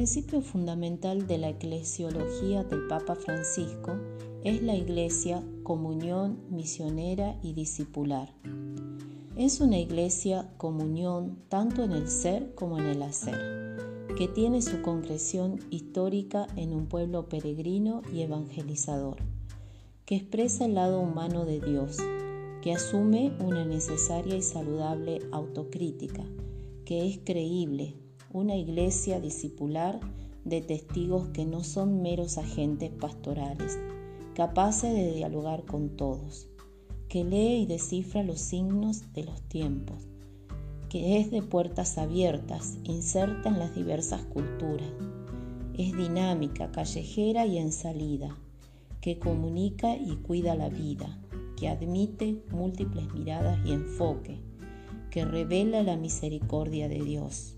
principio fundamental de la eclesiología del Papa Francisco es la iglesia comunión misionera y discipular. Es una iglesia comunión tanto en el ser como en el hacer, que tiene su concreción histórica en un pueblo peregrino y evangelizador, que expresa el lado humano de Dios, que asume una necesaria y saludable autocrítica, que es creíble, una iglesia discipular de testigos que no son meros agentes pastorales, capaces de dialogar con todos, que lee y descifra los signos de los tiempos, que es de puertas abiertas, inserta en las diversas culturas, es dinámica, callejera y en salida, que comunica y cuida la vida, que admite múltiples miradas y enfoque, que revela la misericordia de Dios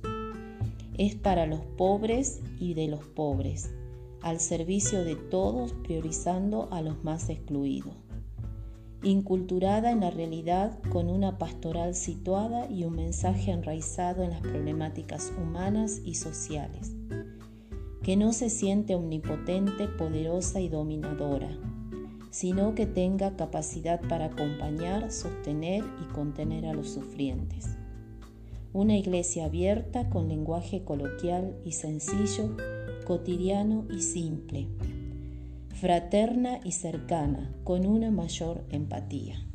es para los pobres y de los pobres, al servicio de todos priorizando a los más excluidos. Inculturada en la realidad con una pastoral situada y un mensaje enraizado en las problemáticas humanas y sociales. Que no se siente omnipotente, poderosa y dominadora, sino que tenga capacidad para acompañar, sostener y contener a los sufrientes una iglesia abierta con lenguaje coloquial y sencillo, cotidiano y simple, fraterna y cercana, con una mayor empatía.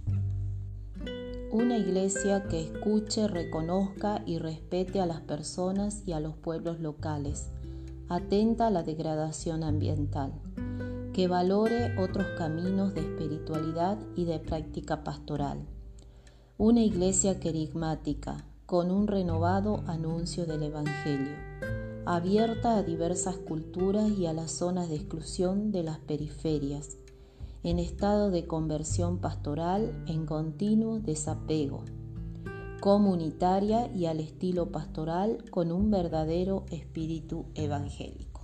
Una iglesia que escuche, reconozca y respete a las personas y a los pueblos locales, atenta a la degradación ambiental, que valore otros caminos de espiritualidad y de práctica pastoral. Una iglesia querigmática, con un renovado anuncio del Evangelio, abierta a diversas culturas y a las zonas de exclusión de las periferias, en estado de conversión pastoral en continuo desapego, comunitaria y al estilo pastoral con un verdadero espíritu evangélico.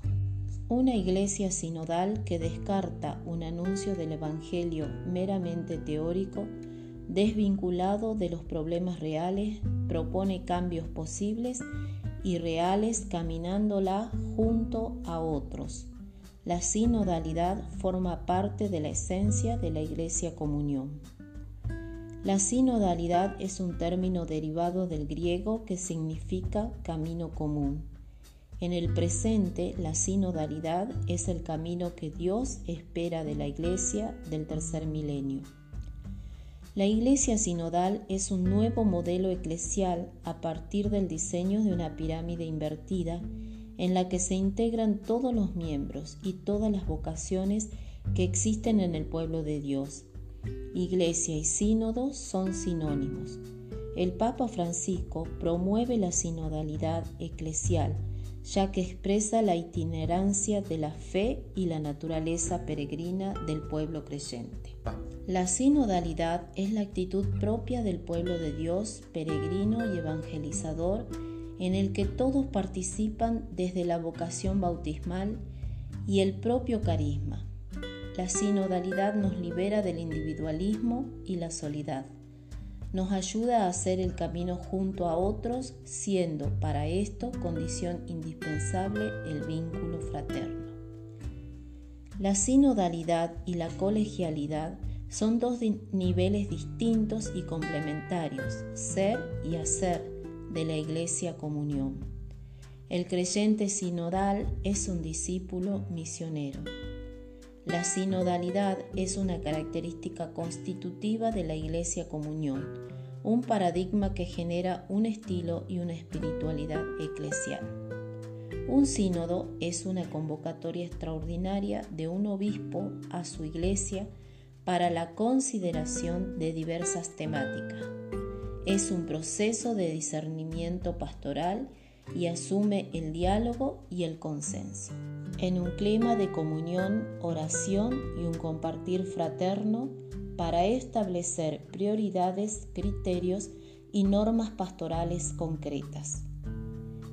Una iglesia sinodal que descarta un anuncio del Evangelio meramente teórico desvinculado de los problemas reales, propone cambios posibles y reales caminándola junto a otros. La sinodalidad forma parte de la esencia de la Iglesia Comunión. La sinodalidad es un término derivado del griego que significa camino común. En el presente, la sinodalidad es el camino que Dios espera de la Iglesia del tercer milenio. La Iglesia sinodal es un nuevo modelo eclesial a partir del diseño de una pirámide invertida en la que se integran todos los miembros y todas las vocaciones que existen en el pueblo de Dios. Iglesia y sínodo son sinónimos. El Papa Francisco promueve la sinodalidad eclesial, ya que expresa la itinerancia de la fe y la naturaleza peregrina del pueblo creyente. La sinodalidad es la actitud propia del pueblo de Dios, peregrino y evangelizador, en el que todos participan desde la vocación bautismal y el propio carisma. La sinodalidad nos libera del individualismo y la soledad. Nos ayuda a hacer el camino junto a otros, siendo para esto condición indispensable el vínculo fraterno. La sinodalidad y la colegialidad son dos niveles distintos y complementarios, ser y hacer, de la Iglesia Comunión. El creyente sinodal es un discípulo misionero. La sinodalidad es una característica constitutiva de la Iglesia Comunión, un paradigma que genera un estilo y una espiritualidad eclesial. Un sínodo es una convocatoria extraordinaria de un obispo a su iglesia para la consideración de diversas temáticas. Es un proceso de discernimiento pastoral y asume el diálogo y el consenso. En un clima de comunión, oración y un compartir fraterno para establecer prioridades, criterios y normas pastorales concretas.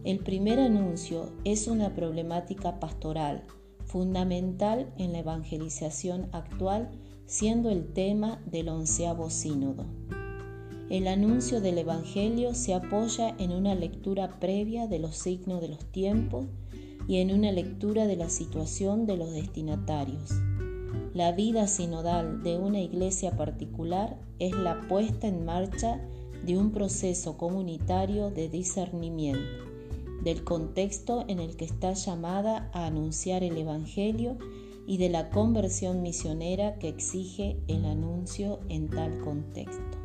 El primer anuncio es una problemática pastoral fundamental en la evangelización actual siendo el tema del onceavo sínodo. El anuncio del Evangelio se apoya en una lectura previa de los signos de los tiempos y en una lectura de la situación de los destinatarios. La vida sinodal de una iglesia particular es la puesta en marcha de un proceso comunitario de discernimiento del contexto en el que está llamada a anunciar el Evangelio y de la conversión misionera que exige el anuncio en tal contexto.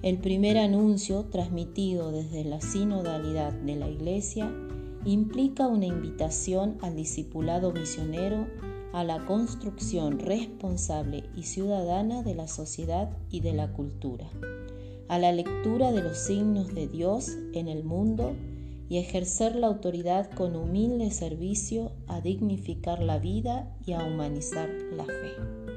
El primer anuncio, transmitido desde la sinodalidad de la Iglesia, implica una invitación al discipulado misionero a la construcción responsable y ciudadana de la sociedad y de la cultura, a la lectura de los signos de Dios en el mundo y ejercer la autoridad con humilde servicio a dignificar la vida y a humanizar la fe.